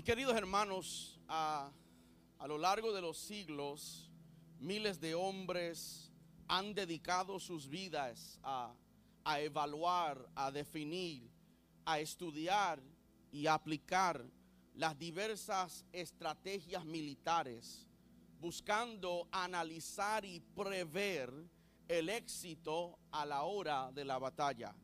Mis queridos hermanos, a, lo largo de los siglos, miles de hombres han dedicado sus vidas a, evaluar, a definir, a estudiar y aplicar las diversas estrategias militares, buscando analizar y prever el éxito a la hora de la batalla.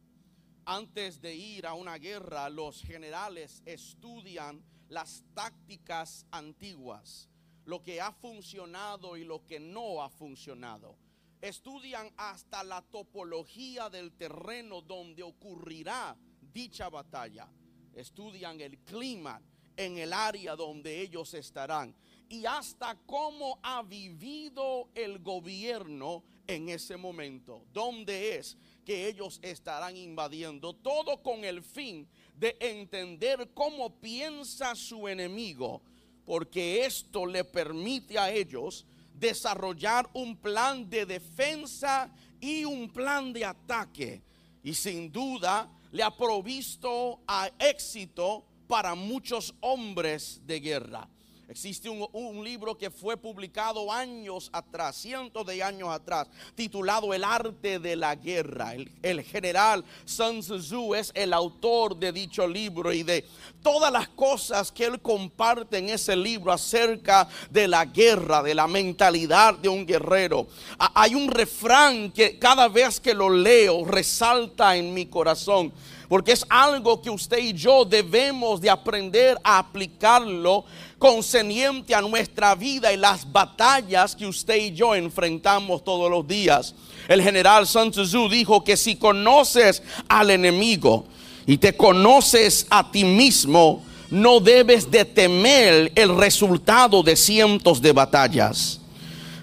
Antes de ir a una guerra, los generales estudian las tácticas antiguas, lo que ha funcionado y lo que no ha funcionado. Estudian hasta la topología del terreno donde ocurrirá dicha batalla. Estudian el clima en el área donde ellos estarán y hasta cómo ha vivido el gobierno en ese momento, dónde es que ellos estarán invadiendo, todo con el fin de entender cómo piensa su enemigo, porque esto le permite a ellos desarrollar un plan de defensa y un plan de ataque. Y sin duda le ha provisto a éxito para muchos hombres de guerra. Existe un, libro que fue publicado años atrás, cientos de años atrás, titulado El arte de la guerra. El, general Sun Tzu es el autor de dicho libro y de todas las cosas que él comparte en ese libro acerca de la guerra, de la mentalidad de un guerrero. Hay un refrán que cada vez que lo leo resalta en mi corazón porque es algo que usted y yo debemos de aprender a aplicarlo concerniente a nuestra vida y las batallas que usted y yo enfrentamos todos los días. El general Sun Tzu dijo que si conoces al enemigo y te conoces a ti mismo, no debes de temer el resultado de cientos de batallas.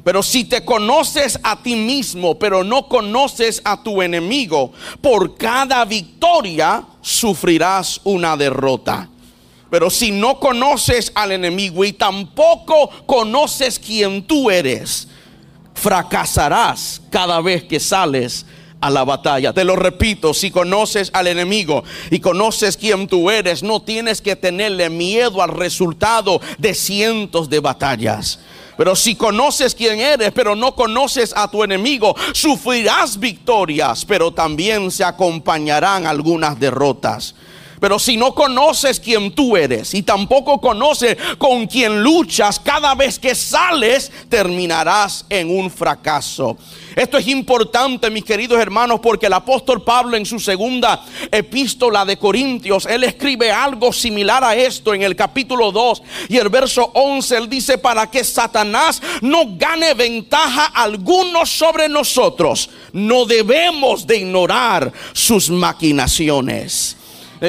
Pero si te conoces a ti mismo, pero no conoces a tu enemigo, por cada victoria sufrirás una derrota. Pero si no conoces al enemigo y tampoco conoces quién tú eres, fracasarás cada vez que sales a la batalla. Te lo repito, si conoces al enemigo y conoces quién tú eres, no tienes que tenerle miedo al resultado de cientos de batallas. Pero si conoces quién eres, pero no conoces a tu enemigo, sufrirás victorias, pero también se acompañarán algunas derrotas. Pero si no conoces quién tú eres y tampoco conoces con quién luchas, cada vez que sales terminarás en un fracaso. Esto es importante, mis queridos hermanos, porque el apóstol Pablo en su segunda epístola de Corintios, él escribe algo similar a esto en el capítulo 2 y el verso 11, él dice, para que Satanás no gane ventaja alguno sobre nosotros, no debemos de ignorar sus maquinaciones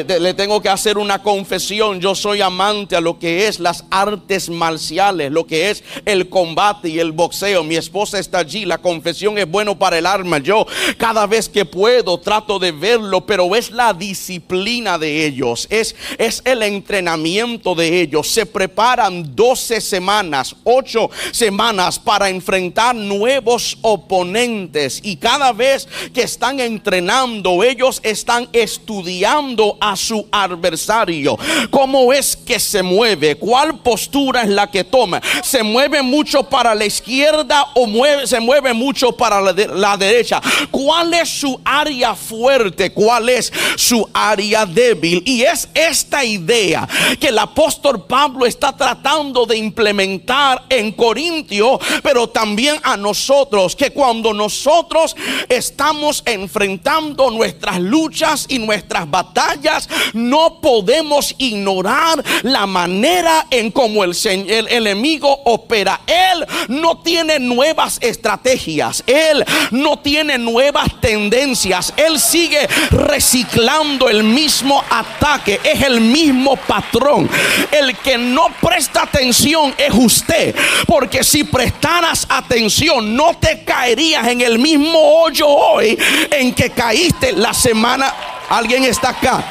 le, tengo que hacer una confesión. Yo soy amante a lo que es las artes marciales, lo que es el combate y el boxeo. Mi esposa está allí. La confesión es bueno para el alma. Yo cada vez que puedo trato de verlo, pero es la disciplina de ellos. Es, es el entrenamiento de ellos. Se preparan 12 semanas, 8 semanas para enfrentar nuevos oponentes. Y cada vez que están entrenando, ellos están estudiando a su adversario. ¿Cómo es que se mueve? ¿Cuál postura es la que toma? ¿Se mueve mucho para la izquierda o mueve, se mueve mucho para la, la derecha? ¿Cuál es su área fuerte? ¿Cuál es su área débil? Y es esta idea que el apóstol Pablo está tratando de implementar en Corintio, pero también a nosotros, que cuando nosotros estamos enfrentando nuestras luchas y nuestras batallas, no podemos ignorar la manera en cómo el, el, enemigo opera. Él no tiene nuevas estrategias, él no tiene nuevas tendencias, él sigue reciclando el mismo ataque, es el mismo patrón. El que no presta atención es usted, porque si prestaras atención no te caerías en el mismo hoyo hoy en que caíste la semana Alguien está acá.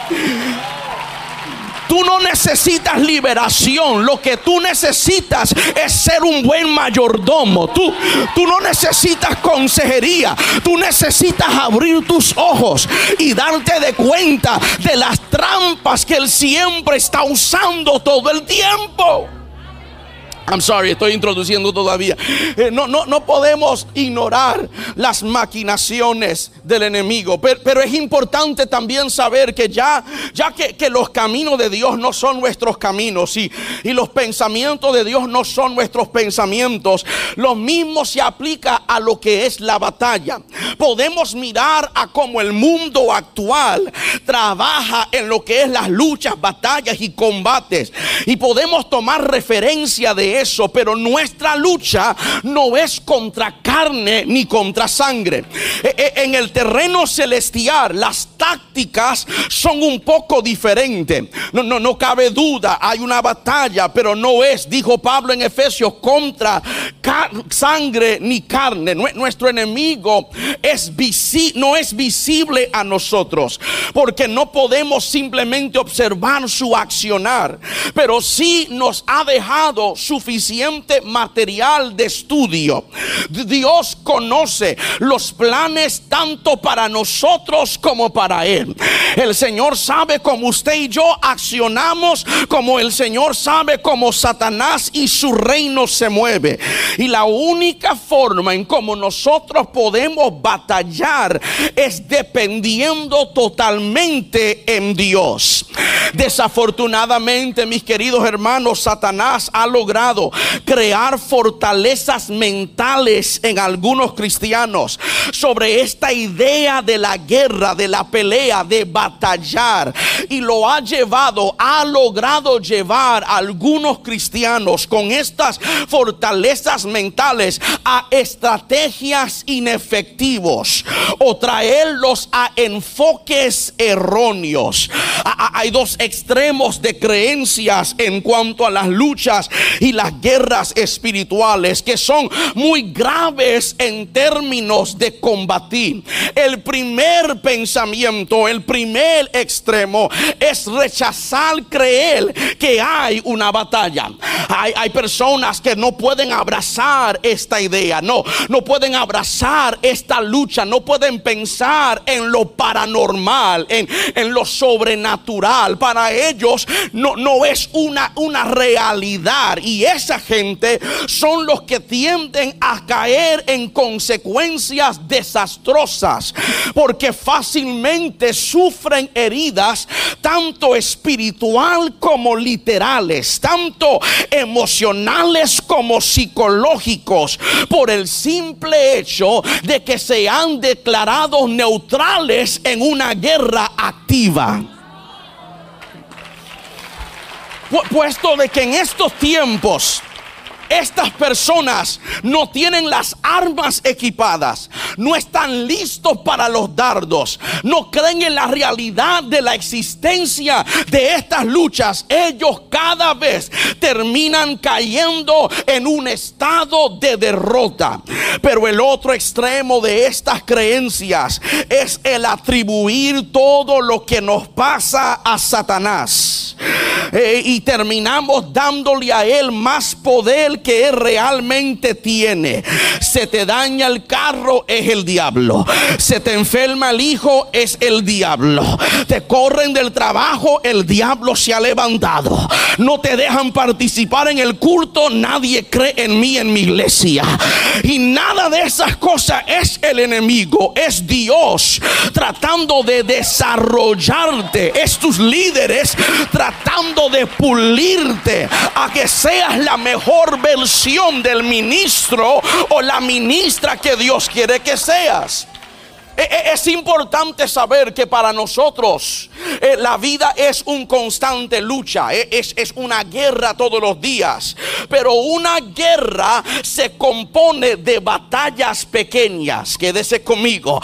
tú no necesitas liberación, lo que tú necesitas es ser un buen mayordomo. Tú, tú no necesitas consejería, tú necesitas abrir tus ojos y darte de cuenta de las trampas que Él siempre está usando todo el tiempo. I'm sorry, estoy introduciendo todavía. Eh, no, no, no podemos ignorar las maquinaciones del enemigo. Pero, es importante también saber que ya, ya que, los caminos de Dios no son nuestros caminos y, y los pensamientos de Dios no son nuestros pensamientos, lo mismo se aplica a lo que es la batalla. Podemos mirar a cómo el mundo actual trabaja en lo que es las luchas, batallas y combates. Y podemos tomar referencia de eso, pero nuestra lucha no es contra carne ni contra sangre. E, e, en el terreno celestial las tácticas son un poco diferentes. No, no, no cabe duda, hay una batalla, pero no es, dijo Pablo en Efesios, contra sangre ni carne. Nuestro enemigo es no es visible a nosotros, porque no podemos simplemente observar su accionar, pero sí nos ha dejado suficiente material de estudio. Dios conoce los planes tanto para nosotros como para Él. El Señor sabe cómo usted y yo accionamos, como el Señor sabe cómo Satanás y su reino se mueve. Y la única forma en cómo nosotros podemos batallar es dependiendo totalmente en Dios. Desafortunadamente, mis queridos hermanos, Satanás ha logrado crear fortalezas mentales en algunos cristianos sobre esta idea de la guerra, de la pelea, de batallar. Y lo ha llevado, ha logrado llevar a algunos cristianos con estas fortalezas mentales a estrategias inefectivos o traerlos a enfoques erróneos. Hay dos extremos de creencias en cuanto a las luchas y guerras espirituales que son muy graves en términos de combatir. El primer pensamiento, el primer extremo es rechazar creer que hay una batalla. Hay, hay personas que no pueden abrazar esta idea, no, no pueden abrazar esta lucha, no pueden pensar en lo paranormal, en, en lo sobrenatural. Para ellos no, no es una, una realidad y esa gente son los que tienden a caer en consecuencias desastrosas porque fácilmente sufren heridas tanto espiritual como literales, tanto emocionales como psicológicos, por el simple hecho de que se han declarado neutrales en una guerra activa. Puesto de que en estos tiempos estas personas no tienen las armas equipadas, no están listos para los dardos, no creen en la realidad de la existencia de estas luchas. Ellos cada vez terminan cayendo en un estado de derrota. Pero el otro extremo de estas creencias es el atribuir todo lo que nos pasa a Satanás. Eh, y terminamos dándole a él más poder que él realmente tiene. Se te daña el carro, es el diablo. Se te enferma el hijo, es el diablo. Te corren del trabajo, el diablo se ha levantado. No te dejan participar en el culto, nadie cree en mí en mi iglesia. Y nada de esas cosas es el enemigo, es Dios tratando de desarrollarte. Es tus líderes tratando de pulirte a que seas la mejor versión del ministro o la ministra que Dios quiere que seas. E, e, es importante saber que para nosotros eh, la vida es un constante lucha, eh, es, es, una guerra todos los días, pero una guerra se compone de batallas pequeñas, quédese conmigo.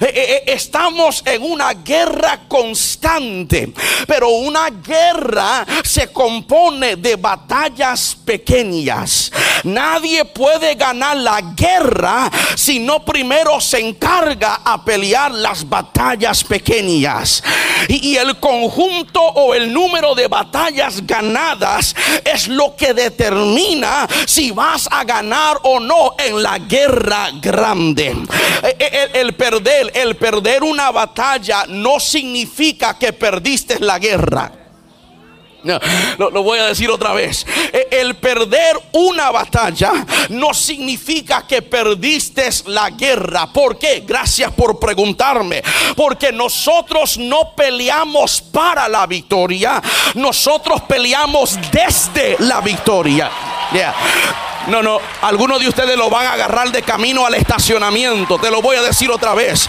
Eh, estamos en una guerra constante, pero una guerra se compone de batallas pequeñas. Nadie puede ganar la guerra si no primero se encarga a pelear las batallas pequeñas. Y, el conjunto o el número de batallas ganadas es lo que determina si vas a ganar o no en la guerra grande. Eh, eh, El, el perder, el perder una batalla no significa que perdiste la guerra. Lo, lo voy a decir otra vez. E- El perder una batalla no significa que perdiste la guerra. ¿Por qué? Gracias por preguntarme. Porque nosotros no peleamos para la victoria. Nosotros peleamos desde la victoria. No, no, algunos de ustedes lo van a agarrar de camino al estacionamiento. Te lo voy a decir otra vez.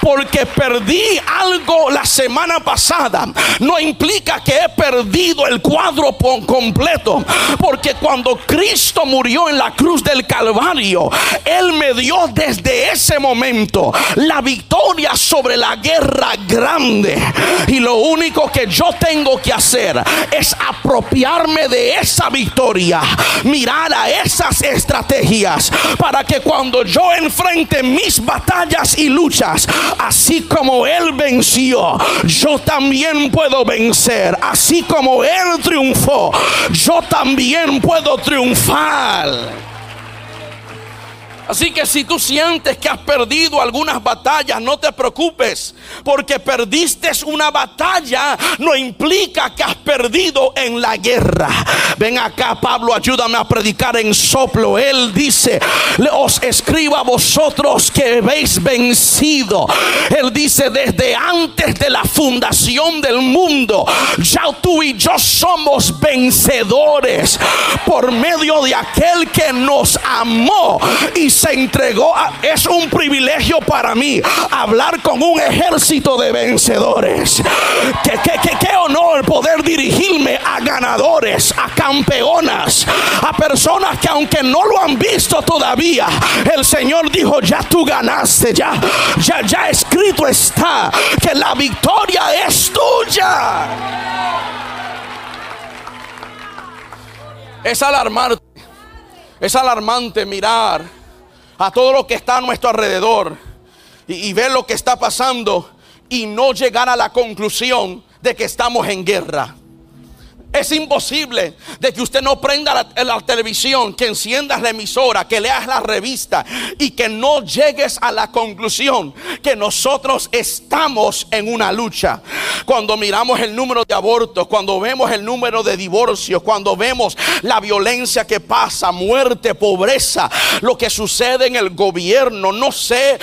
Porque perdí algo la semana pasada. No implica que he perdido el cuadro completo. Porque cuando Cristo murió en la cruz del Calvario, Él me dio desde ese momento la victoria sobre la guerra grande. Y lo único que yo tengo que hacer es apropiarme de esa victoria. Mirar a esas estrategias para que cuando yo enfrente mis batallas y luchas, así como Él venció, yo también puedo vencer. Así como Él triunfó, yo también puedo triunfar. Así que si tú sientes que has perdido algunas batallas, no te preocupes, porque perdiste una batalla no implica que has perdido en la guerra. Ven acá, Pablo, ayúdame a predicar en soplo. Él dice, "Le- os escribo a vosotros que habéis vencido. Él dice, desde antes de la fundación del mundo, ya tú y yo somos vencedores por medio de aquel que nos amó y se entregó. es un privilegio para mí hablar con un ejército de vencedores. Qué, qué, qué- qué honor poder dirigirme a ganadores, a campeonas, a personas que aunque no lo han visto todavía, el Señor dijo, ya tú ganaste, ya, ya, ya escrito está que la victoria es tuya. Es alarmante, es alarmante mirar a todo lo que está a nuestro alrededor y, y ver lo que está pasando y no llegar a la conclusión de que estamos en guerra. Es imposible de que usted no prenda la, televisión, que enciendas la emisora, que leas la revista y que no llegues a la conclusión que nosotros estamos en una lucha. Cuando miramos el número de abortos, cuando vemos el número de divorcios, cuando vemos la violencia que pasa, muerte, pobreza, lo que sucede en el gobierno, no sé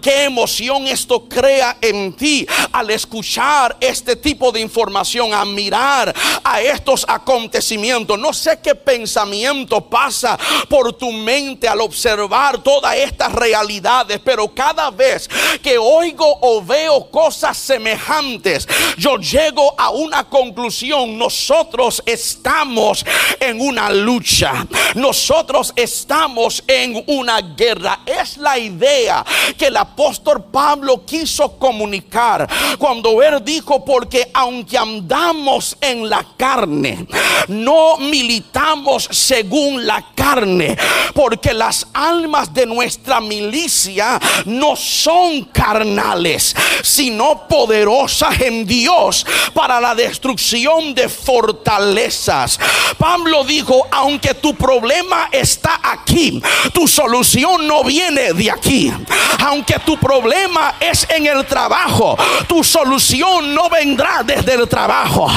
qué emoción esto crea en ti al escuchar este tipo de información, a mirar a estos acontecimientos. No sé qué pensamiento pasa por tu mente al observar todas estas realidades, pero cada vez que oigo o veo cosas semejantes, yo llego a una conclusión. Nosotros estamos en una lucha. Nosotros estamos en una guerra. Es la idea que el apóstol Pablo quiso comunicar cuando él dijo, porque aunque andamos en la carne, no militamos según la carne, porque las almas de nuestra milicia no son carnales, sino poderosas en Dios para la destrucción de fortalezas. Pablo dijo, aunque tu problema está aquí, tu solución no viene de aquí. Aunque tu problema es en el trabajo, tu solución no vendrá desde el trabajo.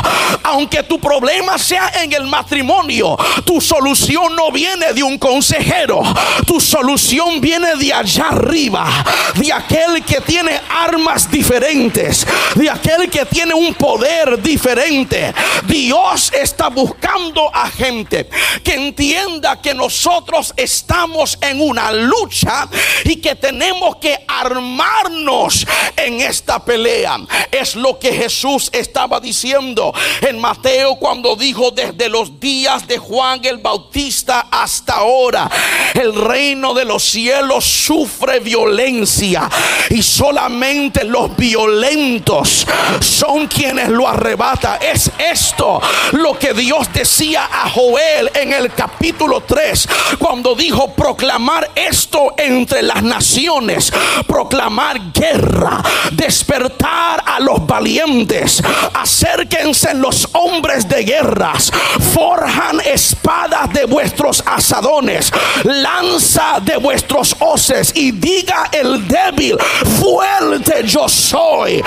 Aunque tu problema sea en el matrimonio, tu solución no viene de un consejero. Tu solución viene de allá arriba, de aquel que tiene armas diferentes, de aquel que tiene un poder diferente. Dios está buscando a gente que entienda que nosotros estamos en una lucha y que tenemos que armarnos en esta pelea. Es lo que Jesús estaba diciendo en Mateo cuando dijo desde los días de Juan el Bautista hasta ahora, el reino de los cielos sufre violencia y solamente los violentos son quienes lo arrebatan. Es esto lo que Dios decía a Joel en el capítulo 3 cuando dijo proclamar esto entre las naciones, proclamar guerra, despertar a los valientes, acérquense los hombres de guerras, forjan espadas de vuestros asadones, lanza de vuestros hoces y diga el débil, fuerte yo soy.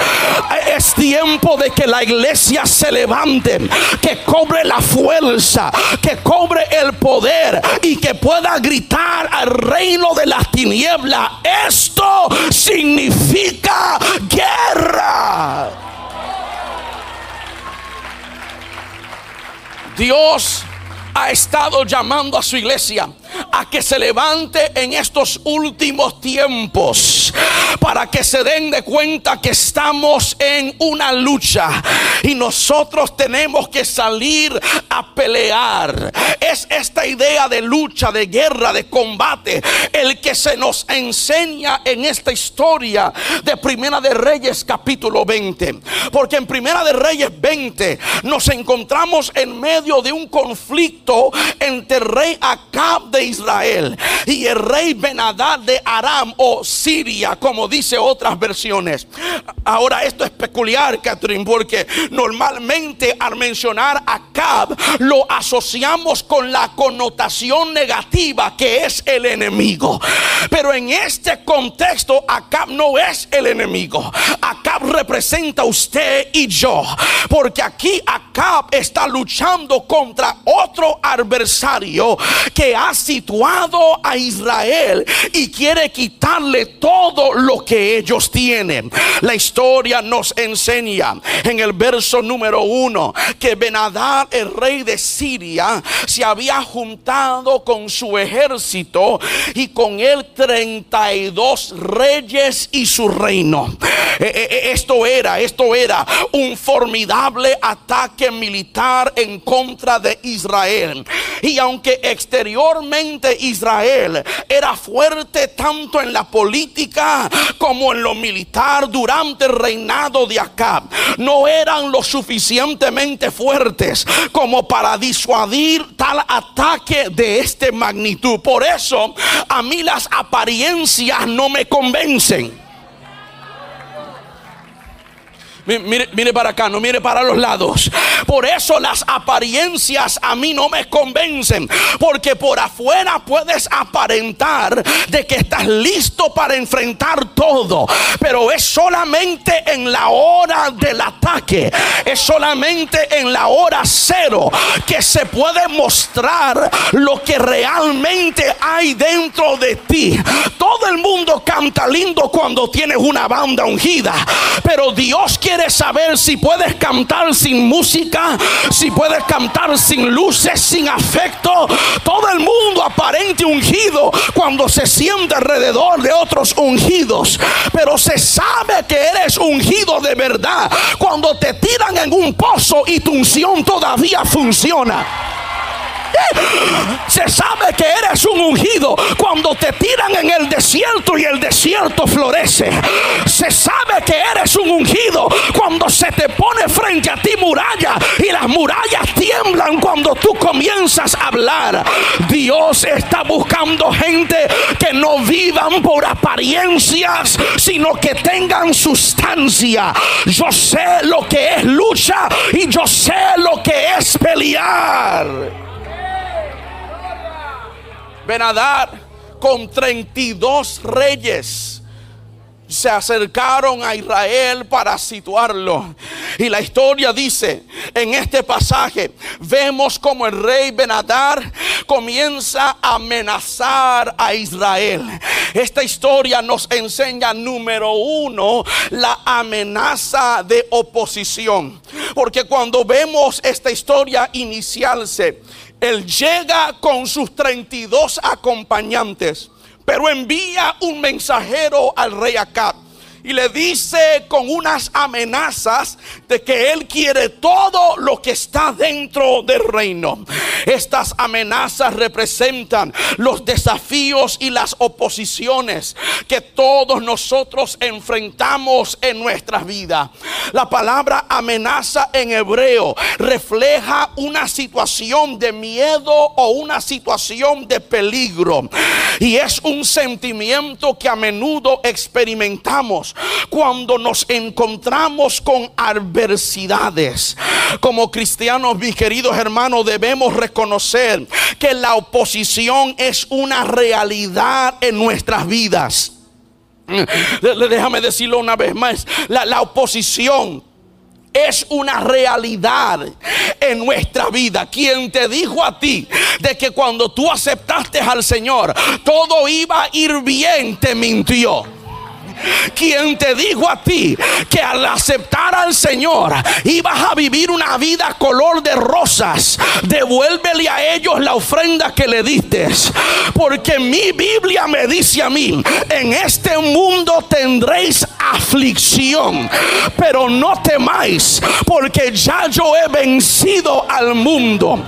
Es tiempo de que la iglesia se levante, que cobre la fuerza, que cobre el poder y que pueda gritar al reino de las tinieblas. Esto significa guerra. Dios ha estado llamando a su iglesia a que se levante en estos últimos tiempos para que se den de cuenta que estamos en una lucha y nosotros tenemos que salir a pelear. Es esta idea de lucha, de guerra, de combate, el que se nos enseña en esta historia de Primera de Reyes capítulo 20. Porque en Primera de Reyes 20 nos encontramos en medio de un conflicto entre rey Acab de Israel y el rey Benadad de Aram o Siria, como dice otras versiones. Ahora esto es peculiar, Catherine, porque normalmente al mencionar a Acab lo asociamos con la connotación negativa que es el enemigo. Pero en este contexto Acab no es el enemigo. Acab representa usted y yo, porque aquí Acab está luchando contra otro adversario que ha situado a Israel y quiere quitarle todo lo que ellos tienen. La historia nos enseña en el verso número uno que Benadad, el rey de Siria, se había juntado con su ejército y con él 32 reyes y su reino. Eh, eh, eh, esto era, esto era un formidable ataque militar en contra de Israel. Y aunque exteriormente Israel era fuerte tanto en la política como en lo militar durante el reinado de Acab, no eran lo suficientemente fuertes como para disuadir tal ataque de este magnitud. Por eso a mí las apariencias no me convencen. Mire, mire, para acá, no mire para los lados. Por eso las apariencias a mí no me convencen. Porque por afuera puedes aparentar de que estás listo para enfrentar todo. Pero es solamente en la hora del ataque. Es solamente en la hora cero que se puede mostrar lo que realmente hay dentro de ti. Todo el mundo canta lindo cuando tienes una banda ungida. Pero Dios quiere Quieres saber si puedes cantar sin música, si puedes cantar sin luces, sin afecto. Todo el mundo aparente ungido cuando se siente alrededor de otros ungidos. Pero se sabe que eres ungido de verdad cuando te tiran en un pozo y tu unción todavía funciona. Se sabe que eres un ungido cuando te tiran en el desierto y el desierto florece. Se sabe que eres un ungido cuando se te pone frente a ti muralla y las murallas tiemblan cuando tú comienzas a hablar. Dios está buscando gente que no vivan por apariencias, sino que tengan sustancia. Yo sé lo que es lucha y yo sé lo que es pelear. Benadar con 32 reyes se acercaron a Israel para situarlo. Y la historia dice, en este pasaje, vemos como el rey Benadar comienza a amenazar a Israel. Esta historia nos enseña, número uno, la amenaza de oposición. Porque cuando vemos esta historia iniciarse, él llega con sus 32 acompañantes, pero envía un mensajero al rey Acab y le dice con unas amenazas de que él quiere todo lo que está dentro del reino. Estas amenazas representan los desafíos y las oposiciones que todos nosotros enfrentamos en nuestra vida. La palabra amenaza en hebreo refleja una situación de miedo o una situación de peligro. Y es un sentimiento que a menudo experimentamos cuando nos encontramos con adversidades. Como cristianos, mis queridos hermanos, debemos reconocer que la oposición es una realidad en nuestras vidas. Déjame decirlo una vez más. La, la oposición es una realidad en nuestra vida. Quien te dijo a ti de que cuando tú aceptaste al Señor, todo iba a ir bien, te mintió quien te dijo a ti que al aceptar al Señor ibas a vivir una vida color de rosas, devuélvele a ellos la ofrenda que le diste. Porque mi Biblia me dice a mí, en este mundo tendréis aflicción, pero no temáis, porque ya yo he vencido al mundo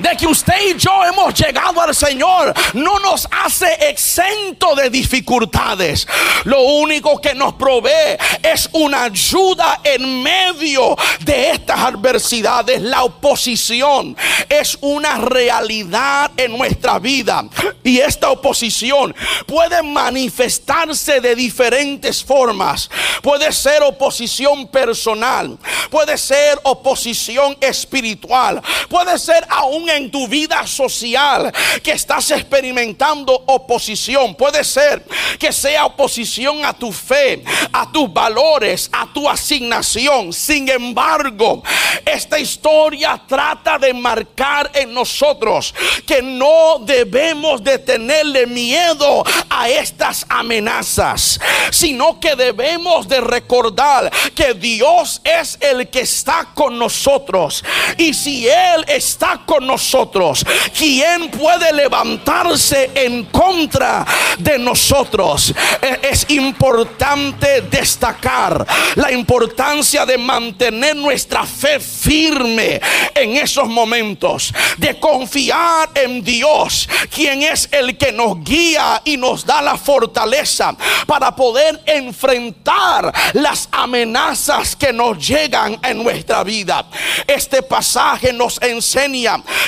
de que usted y yo hemos llegado al Señor no nos hace exento de dificultades. Lo único que nos provee es una ayuda en medio de estas adversidades. La oposición es una realidad en nuestra vida y esta oposición puede manifestarse de diferentes formas. Puede ser oposición personal, puede ser oposición espiritual, puede ser aún en tu vida social que estás experimentando oposición. Puede ser que sea oposición a tu fe, a tus valores, a tu asignación. Sin embargo, esta historia trata de marcar en nosotros que no debemos de tenerle miedo a estas amenazas, sino que debemos de recordar que Dios es el que está con nosotros. Y si Él está con nosotros, nosotros? ¿Quién puede levantarse en contra de nosotros? E-, es importante destacar la importancia de mantener nuestra fe firme en esos momentos, de confiar en Dios, quien es el que nos guía y nos da la fortaleza para poder enfrentar las amenazas que nos llegan en nuestra vida. Este pasaje nos enseña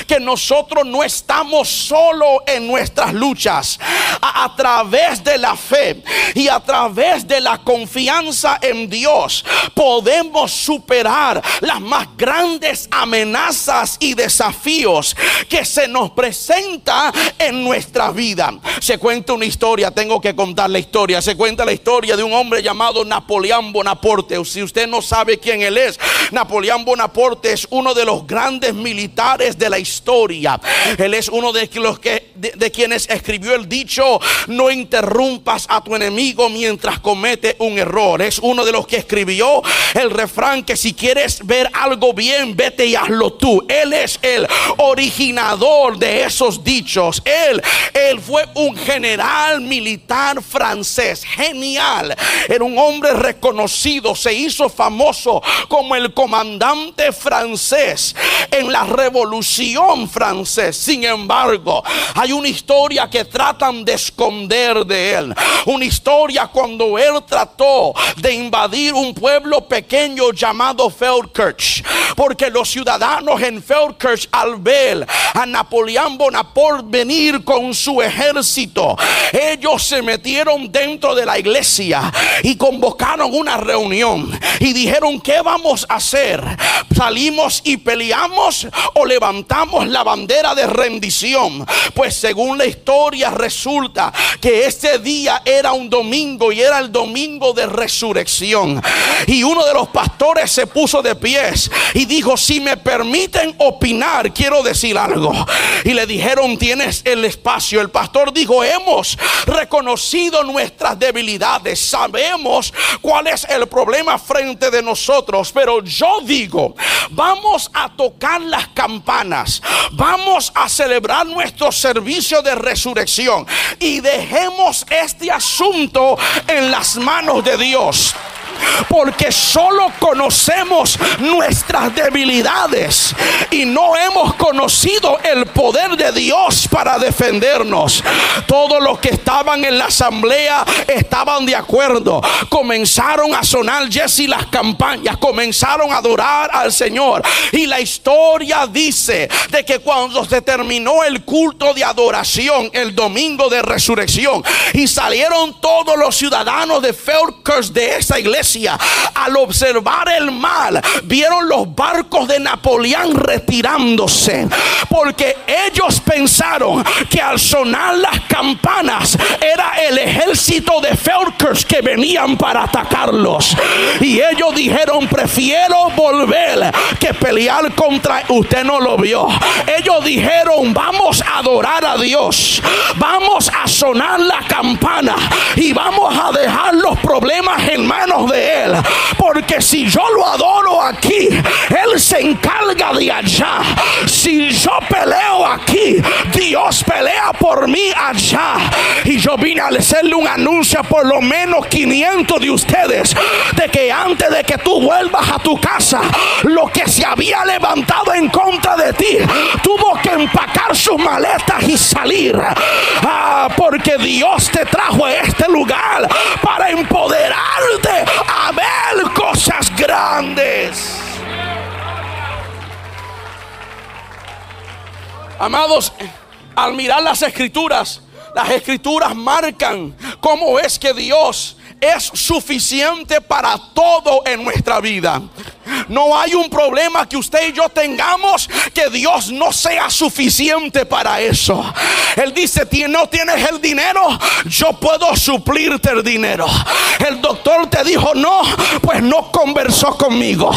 que nosotros no estamos solo en nuestras luchas. A, través de la fe y a través de la confianza en Dios podemos superar las más grandes amenazas y desafíos que se nos presenta en nuestra vida. Se cuenta una historia, tengo que contar la historia. Se cuenta la historia de un hombre llamado Napoleón Bonaparte. Si usted no sabe quién él es, Napoleón Bonaparte es uno de los grandes militares de la historia historia. Él es uno de los que de, quienes escribió el dicho, no interrumpas a tu enemigo mientras comete un error. Es uno de los que escribió el refrán que si quieres ver algo bien, vete y hazlo tú. Él es el originador de esos dichos. Él, él fue un general militar francés, genial. Era un hombre reconocido, se hizo famoso como el comandante francés en la revolución francés. Sin embargo, hay una historia que tratan de esconder de él. Una historia cuando él trató de invadir un pueblo pequeño llamado Feldkirch. Porque los ciudadanos en Feldkirch al ver a Napoleón Bonaparte venir con su ejército, ellos se metieron dentro de la iglesia y convocaron una reunión y dijeron, ¿qué vamos a hacer? ¿Salimos y peleamos o levantamos la bandera de rendición? Pues según la historia resulta que ese día era un domingo y era el domingo de resurrección. Y uno de los pastores se puso de pies y dijo, si me permiten opinar, quiero decir algo. Y le dijeron, tienes el espacio. El pastor dijo, hemos reconocido nuestras debilidades, sabemos cuál es el problema frente de nosotros, pero yo digo, vamos a tocar las campanas Vamos a celebrar nuestro servicio de resurrección y dejemos este asunto en las manos de Dios porque solo conocemos nuestras debilidades y no hemos conocido el poder de Dios para defendernos. Todos los que estaban en la asamblea estaban de acuerdo. Comenzaron a sonar Jesse las campañas, comenzaron a adorar al Señor. Y la historia dice de que cuando se terminó el culto de adoración, el domingo de resurrección, y salieron todos los ciudadanos de Felkers de esa iglesia al observar el mal, vieron los barcos de Napoleón retirándose. Porque ellos pensaron que al sonar las campanas era el ejército de Falkers que venían para atacarlos. Y ellos dijeron, prefiero volver que pelear contra... Usted no lo vio. Ellos dijeron, vamos a adorar a Dios. Vamos a sonar la campana. Y vamos a dejar los problemas en manos de él. Porque si yo lo adoro aquí, Él se encarga de allá. Si yo peleo aquí, Dios pelea por mí allá. Y yo vine a hacerle un anuncio a por lo menos 500 de ustedes. De que antes de que tú vuelvas a tu casa, lo que se había levantado en contra de ti, tuvo que empacar sus maletas y salir. Ah, porque Dios te trajo a este lugar para empoderarte a ver cosas grandes. Amados, al mirar las escrituras, las escrituras marcan cómo es que Dios es suficiente para todo en nuestra vida. No hay un problema que usted y yo tengamos que Dios no sea suficiente para eso. Él dice, no tienes el dinero, yo puedo suplirte el dinero. El doctor te dijo no, pues no conversó conmigo.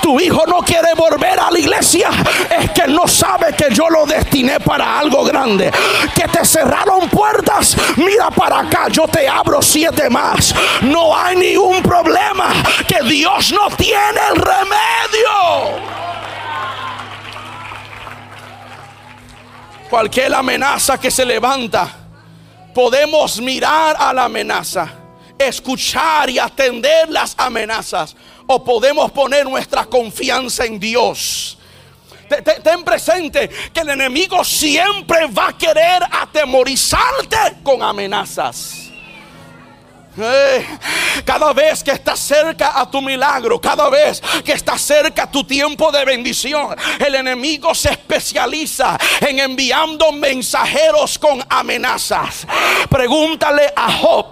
Tu hijo no quiere volver a la iglesia, es que no sabe que yo lo destiné para algo grande. Que te cerraron puertas, mira para acá, yo te abro siete más. No hay ningún problema que Dios no tiene el remedio. Cualquier amenaza que se levanta, podemos mirar a la amenaza, escuchar y atender las amenazas, o podemos poner nuestra confianza en Dios. Ten presente que el enemigo siempre va a querer atemorizarte con amenazas. Cada vez que estás cerca a tu milagro, cada vez que estás cerca a tu tiempo de bendición, el enemigo se especializa en enviando mensajeros con amenazas. Pregúntale a Job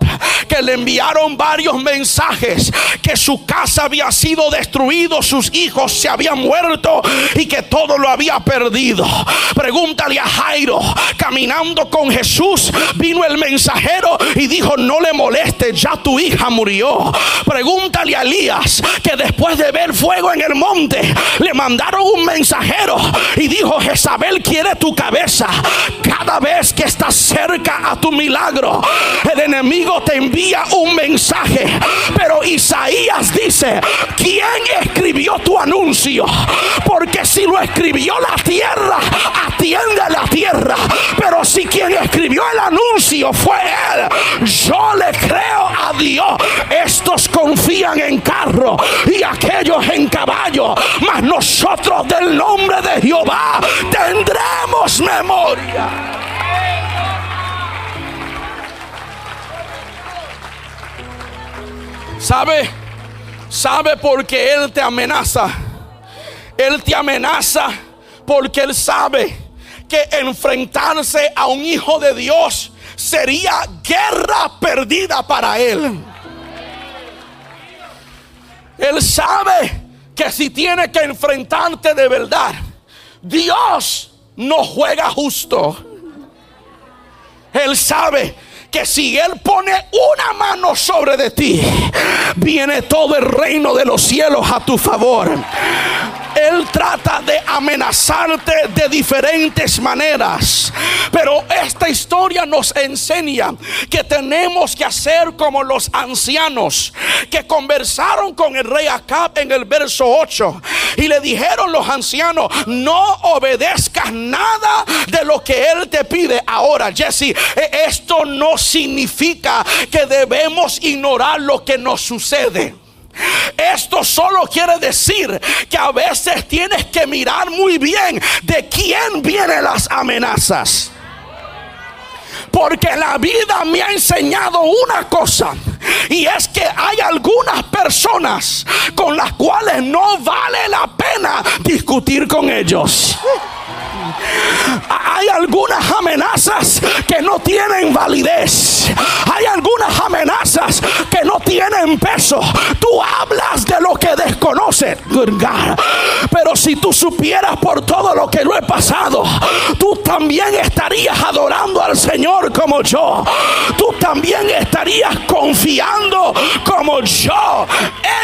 que le enviaron varios mensajes que su casa había sido destruido, sus hijos se habían muerto y que todo lo había perdido. Pregúntale a Jairo, caminando con Jesús, vino el mensajero y dijo, no le moleste ya tu hija murió. Pregúntale a Elías que después de ver fuego en el monte, le mandaron un mensajero y dijo, Jezabel quiere tu cabeza. Cada vez que estás cerca a tu milagro, el enemigo te envía un mensaje. Pero Isaías dice, ¿quién escribió tu anuncio? Porque si lo escribió la tierra, atiende la tierra. Pero si quien escribió el anuncio fue él, yo le creo a Dios. Estos confían en carro y aquellos en caballo. Mas nosotros del nombre de Jehová tendremos memoria. ¿Sabe? ¿Sabe por qué Él te amenaza? Él te amenaza porque Él sabe que enfrentarse a un hijo de Dios sería guerra perdida para él. Él sabe que si tiene que enfrentarte de verdad, Dios no juega justo. Él sabe que si Él pone una mano sobre de ti, viene todo el reino de los cielos a tu favor. Él trata de amenazarte de diferentes maneras. Pero esta historia nos enseña que tenemos que hacer como los ancianos que conversaron con el rey Acab en el verso 8 y le dijeron los ancianos, no obedezcas nada de lo que él te pide. Ahora, Jesse, e, esto no significa que debemos ignorar lo que nos sucede. Esto solo quiere decir que a veces tienes que mirar muy bien de quién vienen las amenazas. Porque la vida me ha enseñado una cosa. Y es que hay algunas personas con las cuales no vale la pena discutir con ellos. Hay algunas amenazas que no tienen validez. Hay algunas amenazas que no tienen peso. Tú hablas de lo que desconoces. Pero si tú supieras por todo lo que yo he pasado, tú también estarías adorando al Señor como yo. Tú también estarías confiando como yo.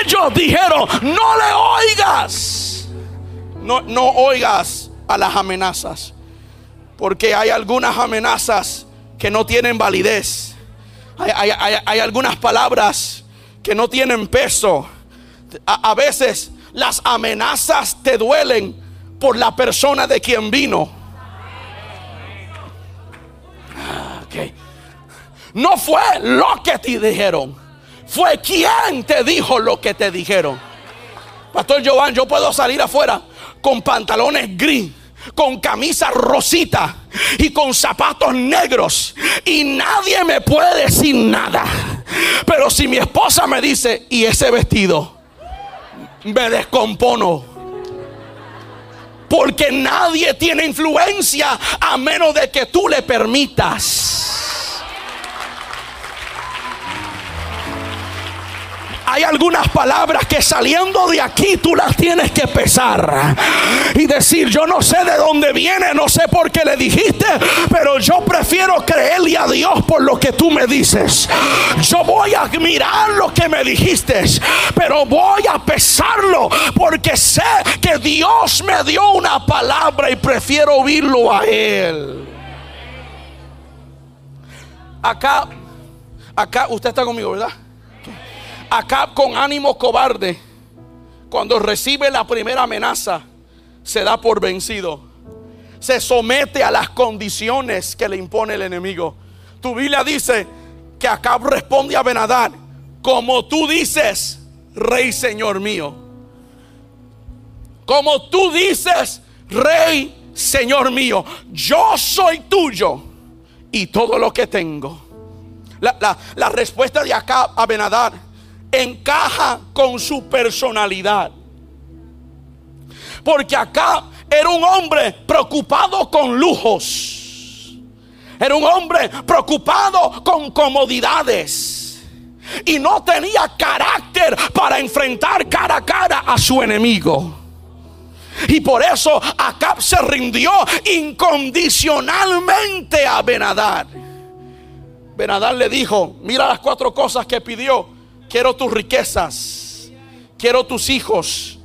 Ellos dijeron, no le oigas. No, no oigas a las amenazas. Porque hay algunas amenazas que no tienen validez. Hay, algunas palabras que no tienen peso. A, veces las amenazas te duelen por la persona de quien vino. Ah, no fue lo que te dijeron. Fue quien te dijo lo que te dijeron. Pastor Joan, yo puedo salir afuera con pantalones gris con camisa rosita y con zapatos negros y nadie me puede decir nada. Pero si mi esposa me dice, y ese vestido, me descompono. Porque nadie tiene influencia a menos de que tú le permitas. Hay algunas palabras que saliendo de aquí tú las tienes que pesar y decir, yo no sé de dónde viene, no sé por qué le dijiste, pero yo prefiero creerle a Dios por lo que tú me dices. Yo voy a admirar lo que me dijiste, pero voy a pesarlo porque sé que Dios me dio una palabra y prefiero oírlo a Él. Acá, acá, usted está conmigo, ¿verdad? Acá con ánimo cobarde, cuando recibe la primera amenaza, se da por vencido. Se somete a las condiciones que le impone el enemigo. Tu Biblia dice que Acab responde a Benadad, como tú dices, rey señor mío. Como tú dices, rey señor mío, yo soy tuyo y todo lo que tengo. La, respuesta de Acab a Benadad encaja con su personalidad. Porque acá era un hombre preocupado con lujos. Era un hombre preocupado con comodidades. Y no tenía carácter para enfrentar cara a cara a su enemigo. Y por eso Acab se rindió incondicionalmente a Benadad. Benadad le dijo, mira las cuatro cosas que pidió quiero tus riquezas, quiero tus hijos,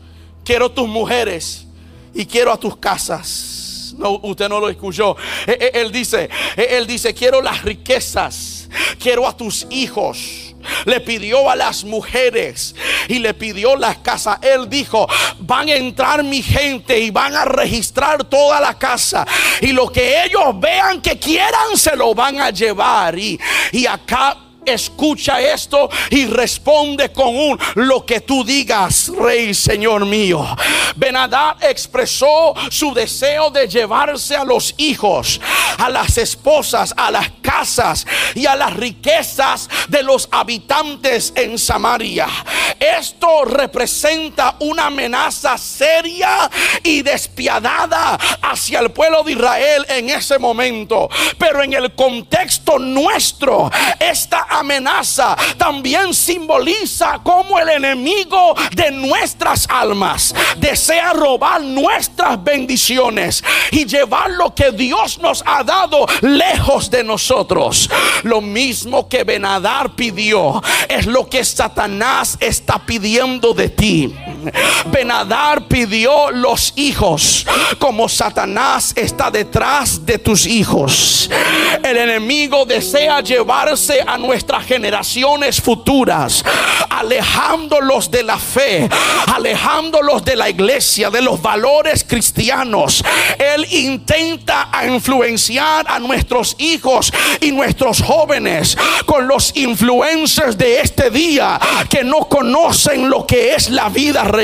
quiero tus mujeres y quiero a tus casas. No, usted no lo escuchó. E, e, él dice, e, él dice, quiero las riquezas, quiero a tus hijos le pidió a las mujeres y le pidió las casas. Él dijo, van a entrar mi gente y van a registrar toda la casa. Y lo que ellos vean que quieran, se lo van a llevar. Y, y acá escucha esto y responde con un lo que tú digas, rey, señor mío. Benadad expresó su deseo de llevarse a los hijos, a las esposas, a las casas y a las riquezas de los habitantes en Samaria. Esto representa una amenaza seria y despiadada hacia el pueblo de Israel en ese momento. Pero en el contexto nuestro, esta amenaza también simboliza como el enemigo de nuestras almas desea robar nuestras bendiciones y llevar lo que Dios nos ha dado lejos de nosotros. Lo mismo que Benadar pidió es lo que Satanás está pidiendo de ti. Benadar pidió los hijos, como Satanás está detrás de tus hijos. El enemigo desea llevarse a nuestras generaciones futuras, alejándolos de la fe, alejándolos de la iglesia, de los valores cristianos. Él intenta influenciar a nuestros hijos y nuestros jóvenes con los influencers de este día que no conocen lo que es la vida real.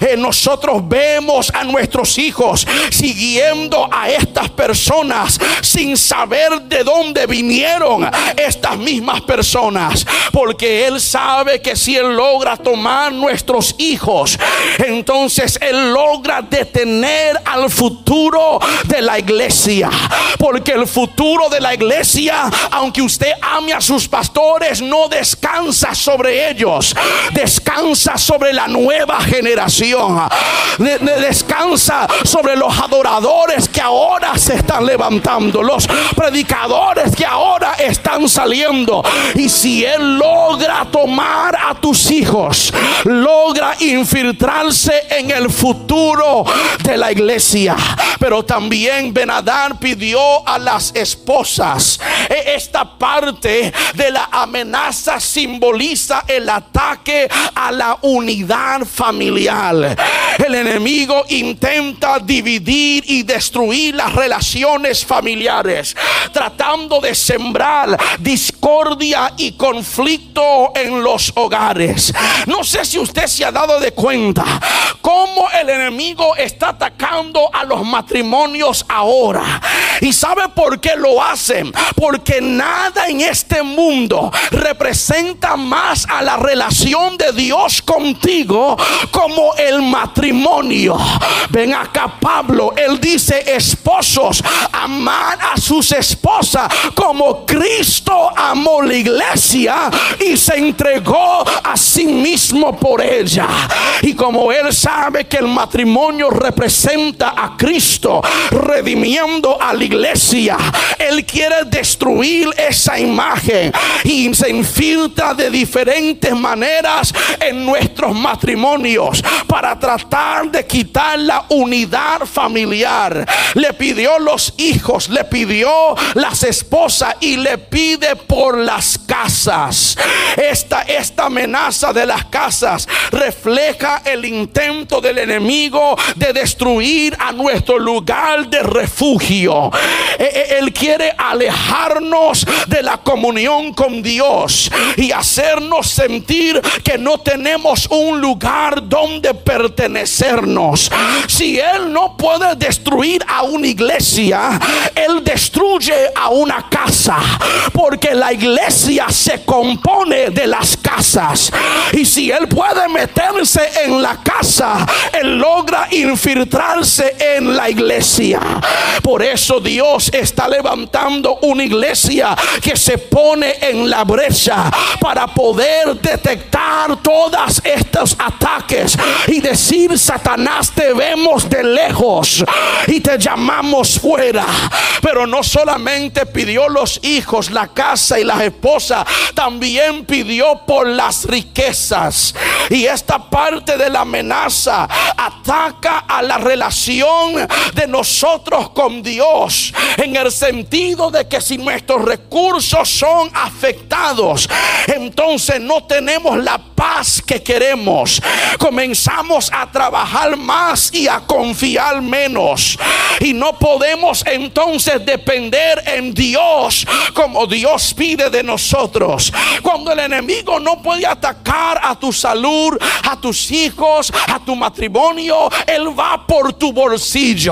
Eh, nosotros vemos a nuestros hijos siguiendo a estas personas sin saber de dónde vinieron estas mismas personas. Porque Él sabe que si Él logra tomar nuestros hijos, entonces Él logra detener al futuro de la iglesia. Porque el futuro de la iglesia, aunque usted ame a sus pastores, no descansa sobre ellos. Descansa sobre la nueva generación. Descansa sobre los adoradores que ahora se están levantando. Los predicadores que ahora están saliendo. Y si Él logra tomar a tus hijos, logra infiltrarse en el futuro de la iglesia. Pero también Benadán pidió a las esposas. E, esta parte de la amenaza simboliza el ataque a la unidad familiar. El enemigo intenta dividir y destruir las relaciones familiares, tratando de sembrar discordia y conflicto en los hogares. No sé si usted se ha dado de cuenta cómo el enemigo está atacando a los matrimonios ahora. ¿Y sabe por qué lo hacen? Porque nada en este mundo representa más a la relación de Dios contigo como el matrimonio. Ven acá Pablo, él dice, esposos, amad a sus esposas como Cristo amó la iglesia y se entregó a sí mismo por ella. Y como él sabe que el matrimonio representa a Cristo redimiendo a la iglesia, él quiere destruir esa imagen y se infiltra de diferentes maneras en nuestros matrimonios para tratar de quitar la unidad familiar. Le pidió los hijos, le pidió las esposas y le pide por las casas. Esta, esta amenaza de las casas refleja el intento del enemigo de destruir a nuestro lugar de refugio. E, e, él quiere alejarnos de la comunión con Dios y hacernos sentir que no tenemos un lugar donde pertenecernos. Si Él no puede destruir a una iglesia, Él destruye a una casa. Porque la iglesia se compone de las casas. Y si Él puede meterse en la casa, Él logra infiltrarse en la iglesia. Por eso Dios está levantando una iglesia que se pone en la brecha para poder detectar todos estos ataques y decir, Satanás, te vemos de lejos y te llamamos fuera. Pero no solamente pidió los hijos, la casa y las esposas, también pidió por las riquezas. Y esta parte de la amenaza ataca a la relación de nosotros con Dios en el sentido de que si nuestros recursos son afectados, entonces no tenemos la paz que queremos. Comenzamos a trabajar más y a confiar menos. Y no podemos entonces depender en Dios como Dios pide de nosotros. Cuando el enemigo no puede atacar a tu salud, a tus hijos, a tu matrimonio, él va por tu bolsillo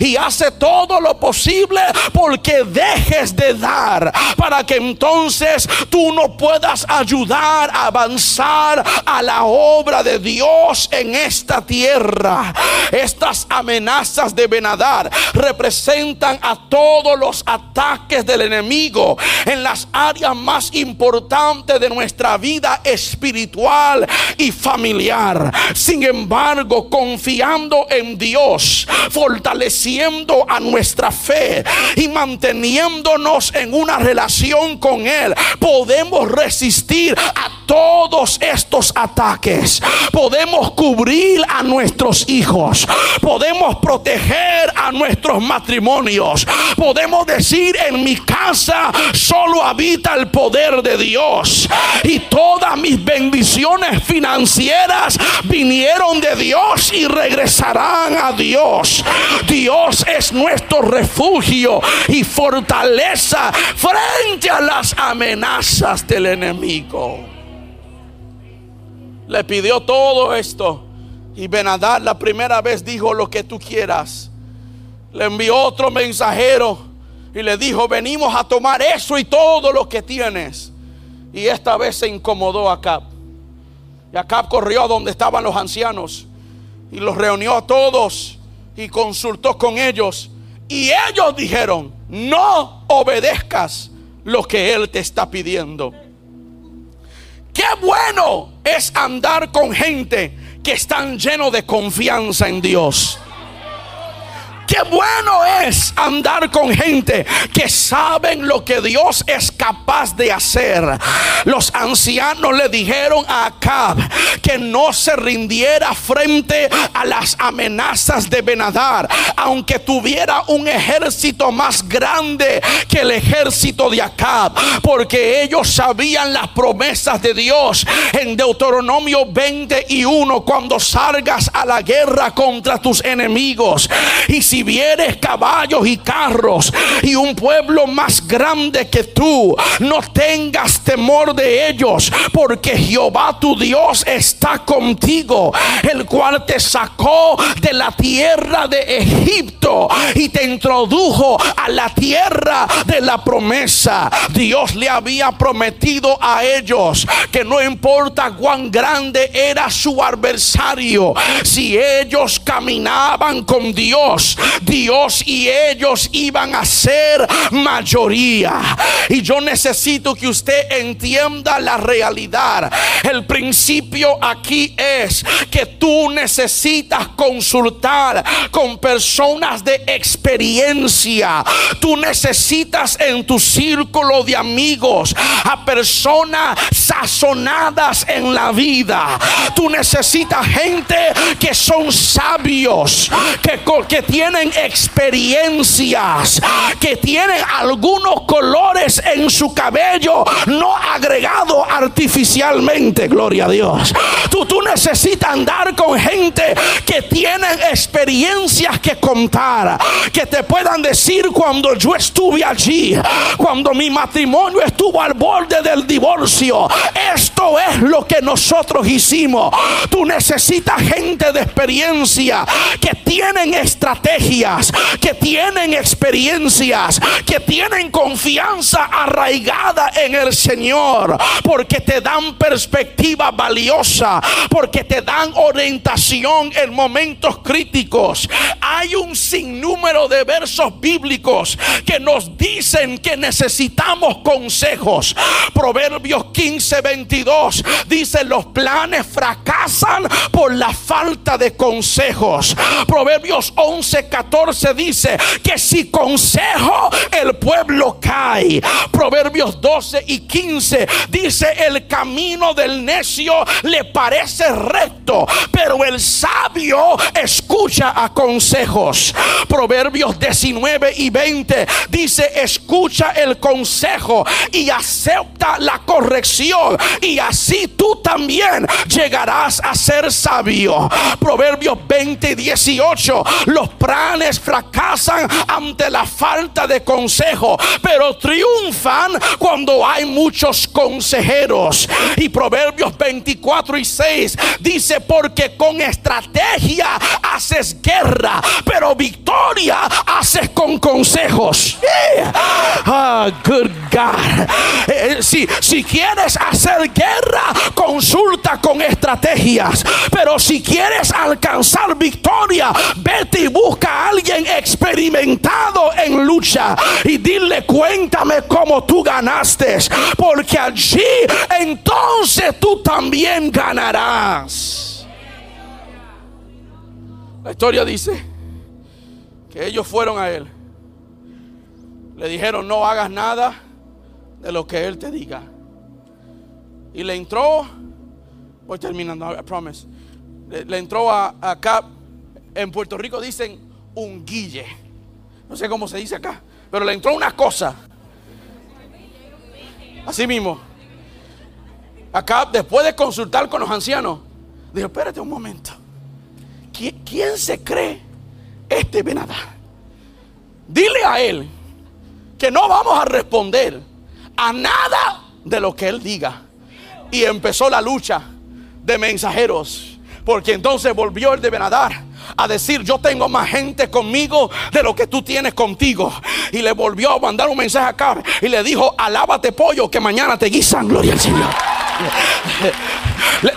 y hace todo lo posible porque dejes de dar para que entonces tú no puedas ayudar a avanzar a la obra de Dios en esta tierra. Estas amenazas de Benadar representan a todos los ataques del enemigo en las áreas más importantes de nuestra vida espiritual y familiar. Sin embargo, confiando en Dios, fortaleciendo a nuestra fe y manteniéndonos en una relación con Él, podemos resistir a todos estos ataques. Podemos cubrir a nuestros hijos. Podemos proteger a nuestros matrimonios. Podemos decir en mi casa solo habita el poder de Dios. Y todas mis bendiciones financieras vinieron de Dios y regresarán a Dios. Dios es nuestro refugio y fortaleza frente a las amenazas del enemigo. Le pidió todo esto y Benadad la primera vez dijo lo que tú quieras. Le envió otro mensajero y le dijo, venimos a tomar eso y todo lo que tienes. Y esta vez se incomodó Acab. Y Acab corrió a donde estaban los ancianos y los reunió a todos y consultó con ellos. Y ellos dijeron, no obedezcas lo que Él te está pidiendo. Qué bueno es andar con gente que están llenos de confianza en Dios. Qué bueno es andar con gente que saben lo que Dios es capaz de hacer. Los ancianos le dijeron a Acab que no se rindiera frente a las amenazas de Benadar, aunque tuviera un ejército más grande que el ejército de Acab, porque ellos sabían las promesas de Dios en Deuteronomio 21 cuando salgas a la guerra contra tus enemigos y si vieres caballos y carros y un pueblo más grande que tú, no tengas temor de ellos, porque Jehová tu Dios está contigo, el cual te sacó de la tierra de Egipto y te introdujo a la tierra de la promesa. Dios le había prometido a ellos que no importa cuán grande era su adversario, si ellos caminaban con Dios, Dios y ellos iban a ser mayoría. Y yo necesito que usted entienda la realidad. El principio aquí es que tú necesitas consultar con personas de experiencia. Tú necesitas en tu círculo de amigos a personas sazonadas en la vida. Tú necesitas gente que son sabios, que, que tienen experiencias, que tienen algunos colores en su cabello no agregado artificialmente, gloria a Dios. Tú, tú necesitas andar con gente que tienen experiencias que contar, que te puedan decir cuando yo estuve allí, cuando mi matrimonio estuvo al borde del divorcio, esto es lo que nosotros hicimos. Tú necesitas gente de experiencia que tienen que tienen experiencias, que tienen confianza arraigada en el Señor, porque te dan perspectiva valiosa, porque te dan orientación en momentos críticos. Hay un sinnúmero de versos bíblicos que nos dicen que necesitamos consejos. Proverbios 15, 22 dice los planes fracasan por la falta de consejos. Proverbios 11, 14 dice que si consejo el pueblo cae. Proverbios 12 y 15 dice el camino del necio le parece recto, pero el sabio escucha a consejos. Proverbios 19 y 20 dice escucha el consejo y acepta la corrección y así tú también llegarás a ser sabio. Proverbios 20 y 18 los planes fracasan ante la falta de consejo, pero triunfan cuando hay muchos consejeros. Y Proverbios 24 y 6 dice, porque con estrategia haces guerra, pero victoria haces con consejos. Ah, good God. Eh, si, si quieres hacer guerra, consulta con estrategias. Pero si quieres alcanzar victoria, vete y busca a alguien experimentado en lucha y dile, cuéntame cómo tú ganaste. Porque allí entonces tú también ganarás. La historia dice que ellos fueron a él. Le dijeron, no hagas nada de lo que él te diga. Y le entró, voy terminando, I promise. Le, entró a, acá, en Puerto Rico dicen un guille. No sé cómo se dice acá, pero le entró una cosa. Así mismo. Acá, después de consultar con los ancianos, dijo, espérate un momento. ¿Qui- ¿Quién se cree este Benadá? Dile a él que no vamos a responder a nada de lo que él diga. Y empezó la lucha de mensajeros. Porque entonces volvió el de Benadar a decir, yo tengo más gente conmigo de lo que tú tienes contigo. Y le volvió a mandar un mensaje acá y le dijo, alábate pollo que mañana te guisan, gloria al Señor.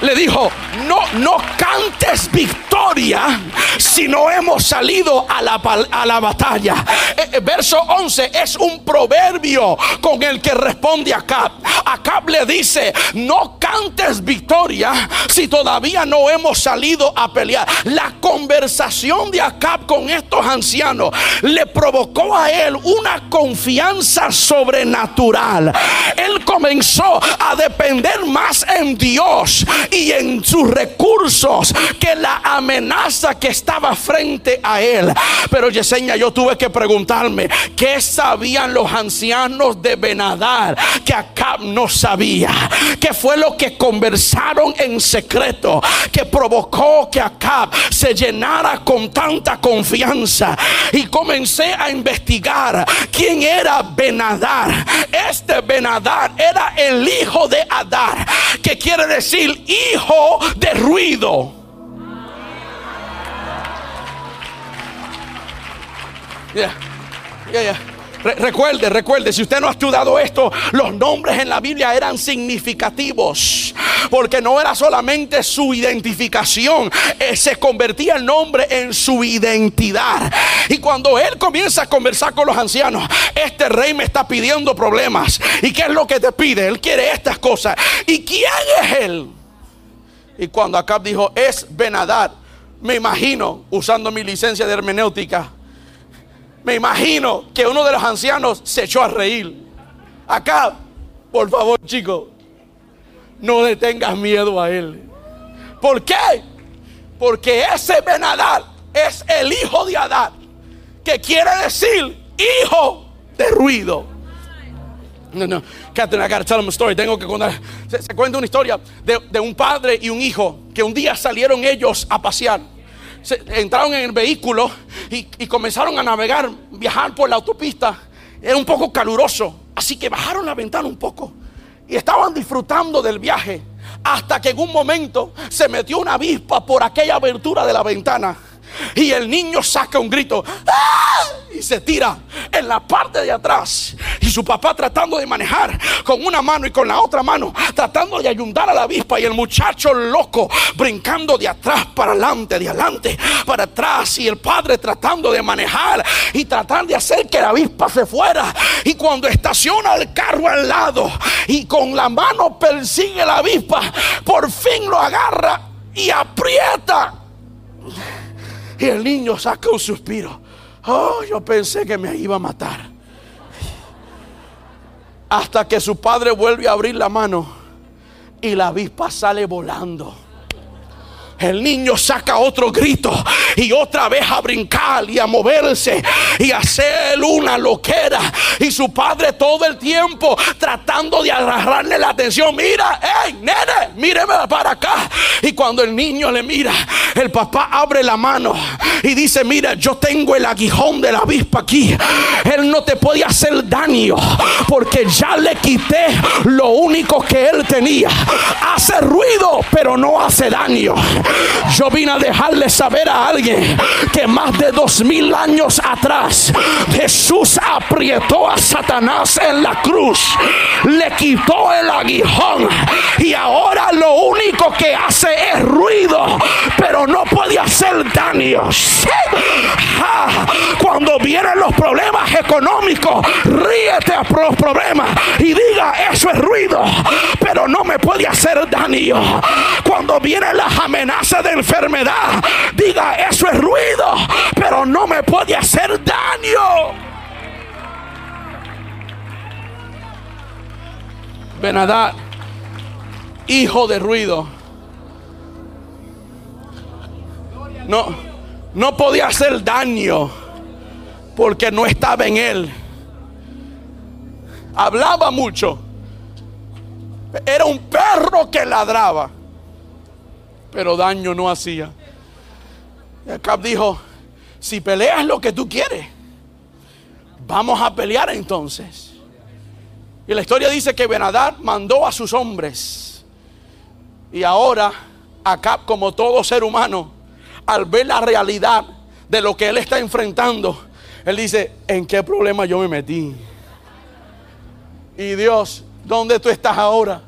Le, dijo, no, no cantes victoria si no hemos salido a la, a la batalla. Eh, eh, verso 11 es un proverbio con el que responde Acab. Acab le dice, no cantes victoria si todavía no hemos salido a pelear. La conversación de Acab con estos ancianos le provocó a él una confianza sobrenatural. Él comenzó a depender más en Dios y en sus recursos que la amenaza que estaba frente a él. Pero Yesenia, yo tuve que preguntarme, ¿qué sabían los ancianos de Benadar que Acab no sabía? ¿Qué fue lo que conversaron en secreto que provocó que Acab se llenara con tanta confianza? Y comencé a investigar quién era Benadar. Este Benadar era el hijo de Adar, que quiere decir hijo de ruido. Recuerde, recuerde, si usted no ha estudiado esto, los nombres en la Biblia eran significativos, porque no era solamente su identificación, eh, se convertía el nombre en su identidad. Y cuando él comienza a conversar con los ancianos, este rey me está pidiendo problemas. ¿Y qué es lo que te pide? Él quiere estas cosas. ¿Y quién es él? Y cuando Acab dijo, es Benadad, me imagino, usando mi licencia de hermenéutica, me imagino que uno de los ancianos se echó a reír. Acá, por favor, chico, no le tengas miedo a él. ¿Por qué? Porque ese Benadad es el hijo de Adad, que quiere decir hijo de ruido. No, no, Catherine, I gotta tell them a story. Tengo que contar. Se, se cuenta una historia de, de un padre y un hijo que un día salieron ellos a pasear. Se- entraron en el vehículo y, y comenzaron a navegar, viajar por la autopista. Era un poco caluroso, así que bajaron la ventana un poco y estaban disfrutando del viaje. Hasta que en un momento se metió una avispa por aquella abertura de la ventana. Y el niño saca un grito ¡Ah! y se tira en la parte de atrás. Y su papá tratando de manejar con una mano y con la otra mano, tratando de ayudar a la avispa. Y el muchacho loco brincando de atrás para adelante, de adelante para atrás. Y el padre tratando de manejar y tratar de hacer que la avispa se fuera. Y cuando estaciona el carro al lado y con la mano persigue la avispa, por fin lo agarra y aprieta. Y el niño saca un suspiro. Oh, yo pensé que me iba a matar. Hasta que su padre vuelve a abrir la mano y la avispa sale volando. El niño saca otro grito y otra vez a brincar y a moverse y a hacer una loquera. Y su padre todo el tiempo tratando de agarrarle la atención. Mira, hey, nene, míreme para acá. Y cuando el niño le mira, el papá abre la mano y dice, mira, yo tengo el aguijón de la avispa aquí. Él no te puede hacer daño porque ya le quité lo único que él tenía. Hace ruido, pero no hace daño. Yo vine a dejarle saber a alguien que más de dos mil años atrás Jesús aprietó a Satanás en la cruz, le quitó el aguijón y ahora lo único que hace es ruido, pero no puede hacer daño. Cuando vienen los problemas económicos, ríete a los problemas y diga eso es ruido, pero no me puede hacer daño. Cuando vienen las amenazas de enfermedad, diga eso es ruido, pero no me puede hacer daño. Benadad hijo de ruido. No, no podía hacer daño porque no estaba en él. Hablaba mucho. Era un perro que ladraba, pero daño no hacía. Y Acab dijo, si peleas lo que tú quieres, vamos a pelear entonces. Y la historia dice que Benadad mandó a sus hombres. Y ahora Acab, como todo ser humano, al ver la realidad de lo que él está enfrentando, él dice, ¿en qué problema yo me metí? Y Dios, ¿dónde tú estás ahora?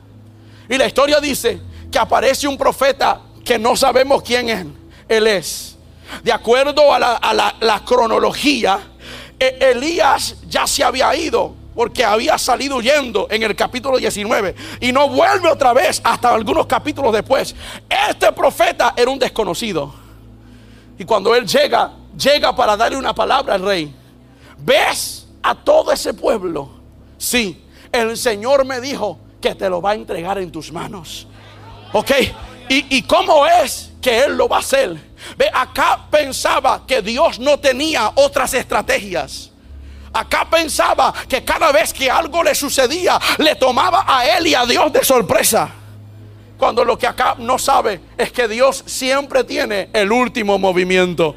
Y la historia dice que aparece un profeta que no sabemos quién es. Él es. De acuerdo a la, cronología, e, Elías ya se había ido porque había salido huyendo en el capítulo 19 y no vuelve otra vez hasta algunos capítulos después. Este profeta era un desconocido. Y cuando él llega, llega para darle una palabra al rey. ¿Ves a todo ese pueblo? Sí, el Señor me dijo que te lo va a entregar en tus manos. ¿Ok? ¿Y, cómo es que Él lo va a hacer? Ve, acá pensaba que Dios no tenía otras estrategias. Acá pensaba que cada vez que algo le sucedía, le tomaba a él y a Dios de sorpresa. Cuando lo que acá no sabe es que Dios siempre tiene el último movimiento.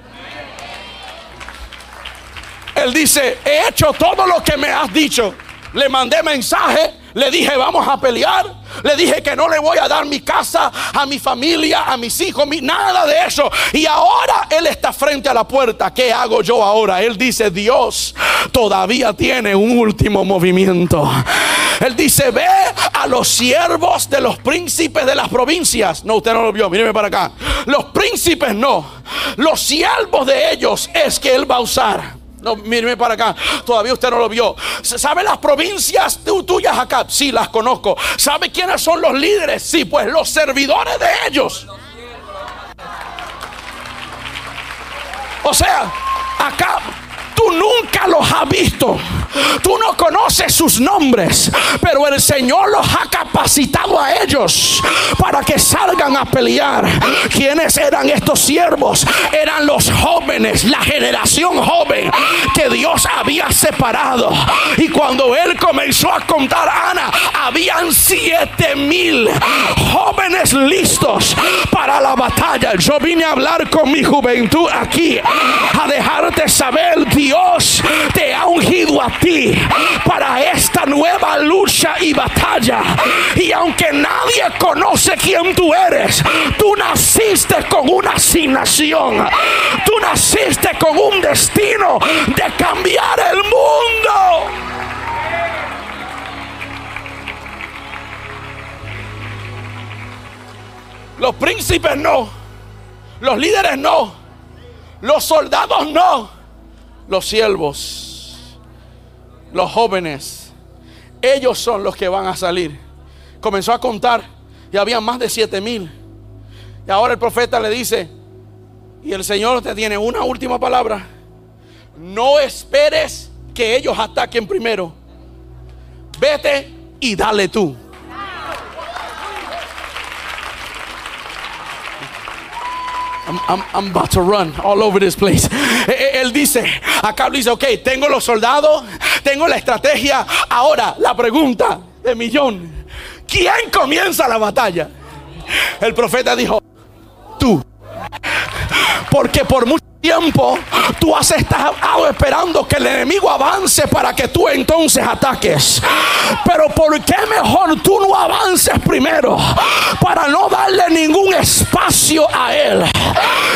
Él dice, he hecho todo lo que me has dicho. Le mandé mensaje, le dije, vamos a pelear. Le dije que no le voy a dar mi casa a mi familia, a mis hijos, nada de eso. Y ahora Él está frente a la puerta. ¿Qué hago yo ahora? Él dice, Dios todavía tiene un último movimiento. Él dice, ve a los siervos de los príncipes de las provincias. No, usted no lo vio, míreme para acá. Los príncipes no. Los siervos de ellos es que Él va a usar. No, míreme para acá. Todavía usted no lo vio. ¿Sabe las provincias tuyas acá? Sí, las conozco. ¿Sabe quiénes son los líderes? Sí, pues los servidores de ellos. O sea, acá tú nunca los has visto. Tú no conoces sus nombres, pero el Señor los ha capacitado a ellos para que salgan a pelear. ¿Quiénes eran estos siervos? Eran los jóvenes, la generación joven que Dios había separado. Y cuando él comenzó a contar, Ana, habían siete mil jóvenes listos para la batalla. Yo vine a hablar con mi juventud aquí, a dejarte saber, Dios te ha ungido a ti para esta nueva lucha y batalla. Y aunque nadie conoce quién tú eres, tú naciste con una asignación. Tú naciste con un destino de cambiar el mundo. Los príncipes no. Los líderes no. Los soldados no. Los siervos los jóvenes, ellos son los que van a salir. Comenzó a contar y había más de siete mil. Y ahora el profeta le dice, y el Señor te tiene una última palabra. No esperes que ellos ataquen primero. Vete y dale tú. I'm, about to run all over this place. E, e, él dice, acá dice, ok, tengo los soldados, tengo la estrategia. Ahora, la pregunta de millón, ¿quién comienza la batalla? El profeta dijo, tú. Porque por mucho tiempo tú has estado esperando que el enemigo avance para que tú entonces ataques. Pero ¿por qué mejor tú no avances primero? Para no darle ningún espacio a él.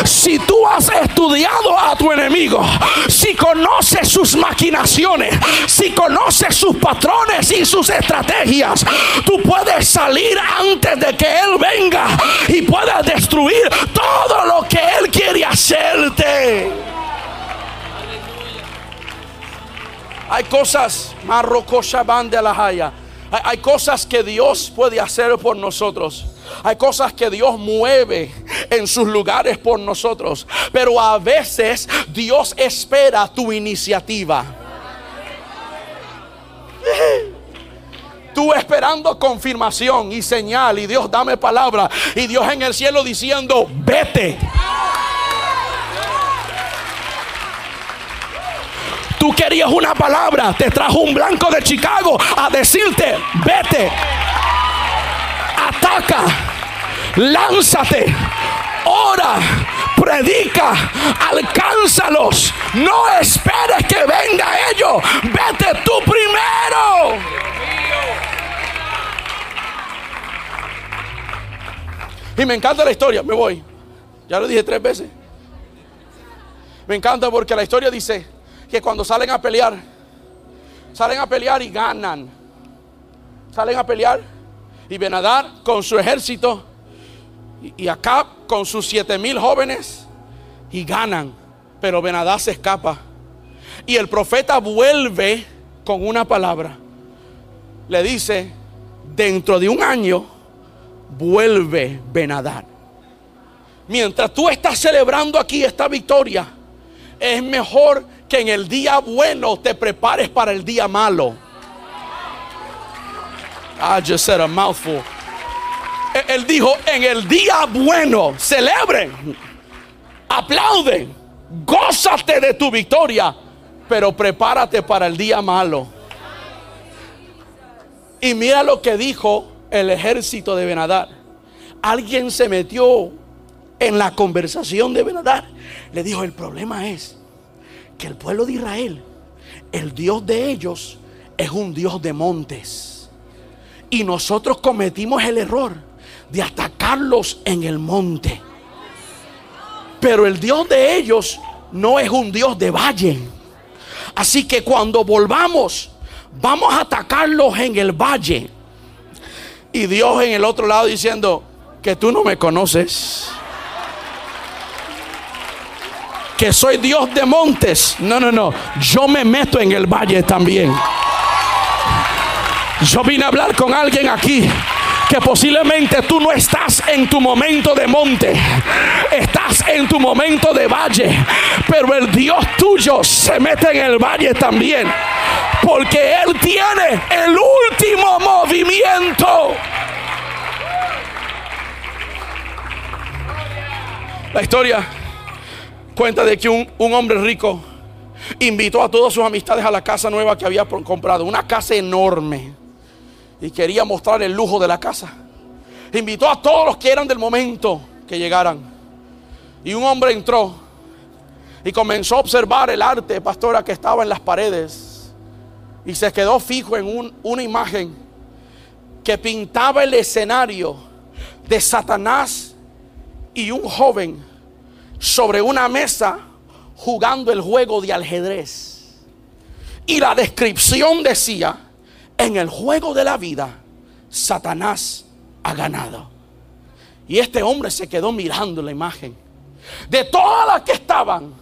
Si tú has estudiado a tu enemigo, si conoces sus maquinaciones, si conoces sus patrones y sus estrategias, tú puedes salir antes de que él venga y puedas destruir todo lo que él quiere hacerte. Hay cosas, de la haya. Hay cosas que Dios puede hacer por nosotros. Hay cosas que Dios mueve en sus lugares por nosotros. Pero a veces Dios espera tu iniciativa. Tú esperando confirmación y señal. Y Dios dame palabra. Y Dios en el cielo diciendo, vete. Tú querías una palabra, te trajo un blanco de Chicago a decirte, vete, ataca, lánzate, ora, predica, alcánzalos. No esperes que venga ellos, vete tú primero. Y me encanta la historia, me voy. Ya lo dije tres veces. Me encanta porque la historia dice, que cuando salen a pelear, salen a pelear y ganan. Salen a pelear y Benadar con su ejército y, acá con sus siete mil jóvenes y ganan. Pero Benadar se escapa. Y el profeta vuelve con una palabra. Le dice, dentro de un año vuelve Benadar. Mientras tú estás celebrando aquí esta victoria, es mejor que en el día bueno te prepares para el día malo. I just said a mouthful. E-, él dijo, en el día bueno, celebren, aplauden, gózate de tu victoria, pero prepárate para el día malo. Y mira lo que dijo el ejército de Benadar. Alguien se metió en la conversación de Benadar. Le dijo, el problema es que el pueblo de Israel, el Dios de ellos, es un Dios de montes. Y nosotros cometimos el error de atacarlos en el monte. Pero el Dios de ellos no es un Dios de valle. Así que cuando volvamos, vamos a atacarlos en el valle. Y Dios en el otro lado diciendo que tú no me conoces que soy Dios de montes. No, no, no. Yo me meto en el valle también. Yo vine a hablar con alguien aquí que posiblemente tú no estás en tu momento de monte, estás en tu momento de valle, pero el Dios tuyo se mete en el valle también, porque Él tiene el último movimiento. La historia cuenta de que un, hombre rico invitó a todas sus amistades a la casa nueva que había comprado, una casa enorme, y quería mostrar el lujo de la casa. Invitó a todos los que eran del momento que llegaran. Y un hombre entró y comenzó a observar el arte, pastora, que estaba en las paredes. Y se quedó fijo en una imagen que pintaba el escenario de Satanás y un joven sobre una mesa jugando el juego de ajedrez. Y la descripción decía, en el juego de la vida, Satanás ha ganado. Y este hombre se quedó mirando la imagen. De todas las que estaban,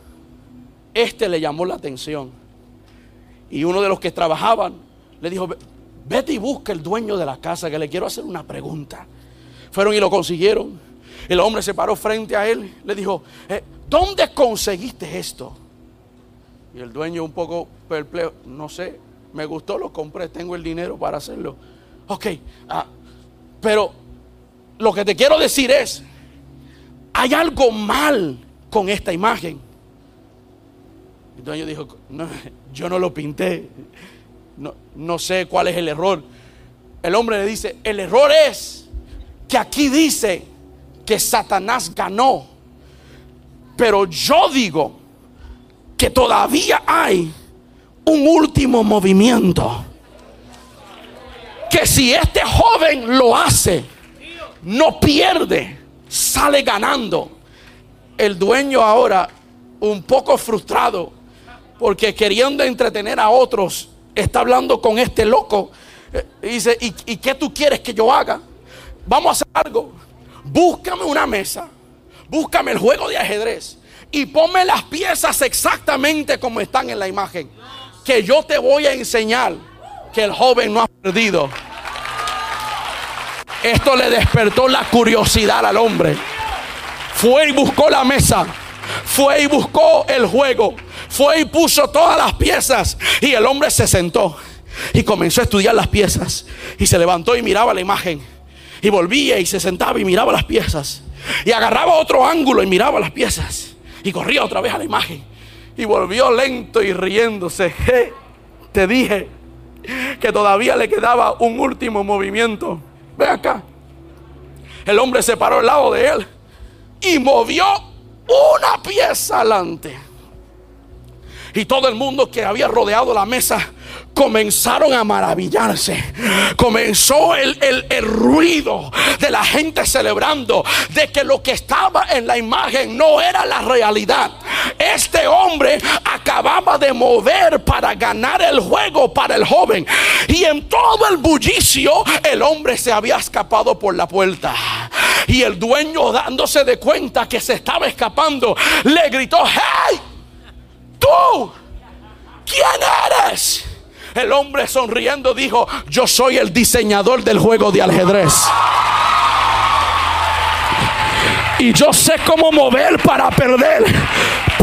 este le llamó la atención. Y uno de los que trabajaban le dijo, vete y busca el dueño de la casa, que le quiero hacer una pregunta. Fueron y lo consiguieron. El hombre se paró frente a él, le dijo, eh, ¿dónde conseguiste esto? Y el dueño un poco perplejo, no sé, me gustó, lo compré, tengo el dinero para hacerlo. Ok, ah, pero lo que te quiero decir es, hay algo mal con esta imagen. El dueño dijo, yo no lo pinté, no, no sé cuál es el error. El hombre le dice, el error es que aquí dice que Satanás ganó. Pero yo digo que todavía hay un último movimiento. Que si este joven lo hace, no pierde, sale ganando. El dueño ahora, un poco frustrado, porque queriendo entretener a otros, está hablando con este loco. Eh, y dice, ¿y, ¿y qué tú quieres que yo haga? Vamos a hacer algo búscame una mesa, búscame el juego de ajedrez y ponme las piezas exactamente como están en la imagen. Que yo te voy a enseñar que el joven no ha perdido. Esto le despertó la curiosidad al hombre. Fue y buscó la mesa. Fue y buscó el juego. Fue y puso todas las piezas. Y el hombre se sentó. Y comenzó a estudiar las piezas. Y se levantó y miraba la imagen. Y volvía y se sentaba y miraba las piezas. Y agarraba otro ángulo y miraba las piezas. Y corría otra vez a la imagen. Y volvió lento y riéndose. te dije que todavía le quedaba un último movimiento. Ve acá. El hombre se paró al lado de él y movió una pieza adelante. Y todo el mundo que había rodeado la mesa comenzaron a maravillarse. Comenzó el, ruido de la gente celebrando de que lo que estaba en la imagen no era la realidad. Este hombre acababa de mover para ganar el juego para el joven. Y en todo el bullicio el hombre se había escapado por la puerta. Y el dueño dándose de cuenta que se estaba escapando, le gritó, hey, tú, ¿quién eres? El hombre sonriendo dijo, yo soy el diseñador del juego de ajedrez. Y yo sé cómo mover para perder,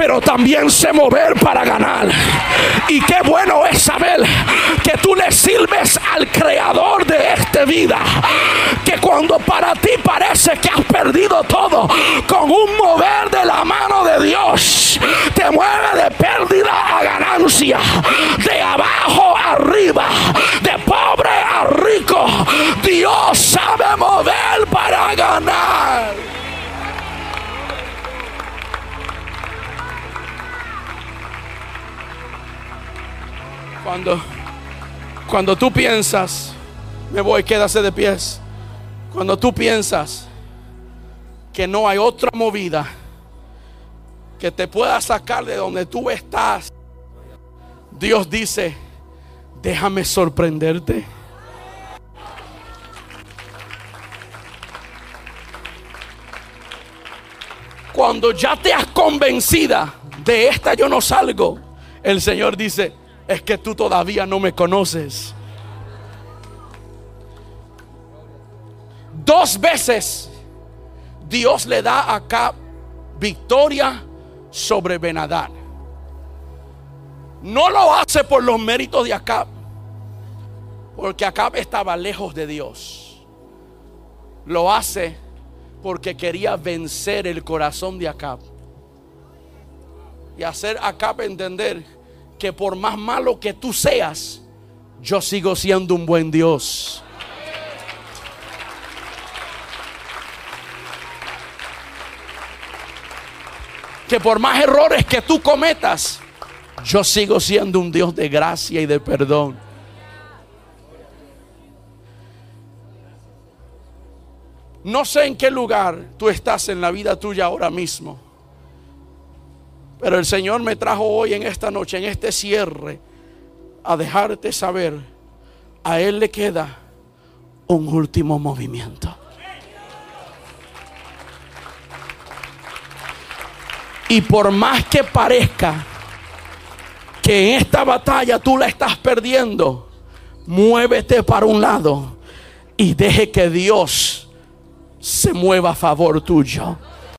pero también sé mover para ganar. Y qué bueno es saber que tú le sirves al creador de esta vida. Que cuando para ti parece que has perdido todo, con un mover de la mano de Dios, te mueve de pérdida a ganancia, de abajo arriba, de pobre a rico. Dios sabe mover para ganar. Cuando, cuando tú piensas, me voy, quédase de pies. Cuando tú piensas que no hay otra movida que te pueda sacar de donde tú estás, Dios dice, déjame sorprenderte. Cuando ya te has convencida de esta yo no salgo, el Señor dice, es que tú todavía no me conoces. Dos veces Dios le da acá victoria sobre Benadad. No lo hace por los méritos de Acab, porque Acab estaba lejos de Dios. Lo hace porque quería vencer el corazón de Acab y hacer Acab entender que por más malo que tú seas, yo sigo siendo un buen Dios. Que por más errores que tú cometas, yo sigo siendo un Dios de gracia y de perdón. No sé en qué lugar tú estás en la vida tuya ahora mismo. Pero el Señor me trajo hoy en esta noche, en este cierre, a dejarte saber, a Él le queda un último movimiento. Y por más que parezca que en esta batalla tú la estás perdiendo, muévete para un lado y deje que Dios se mueva a favor tuyo.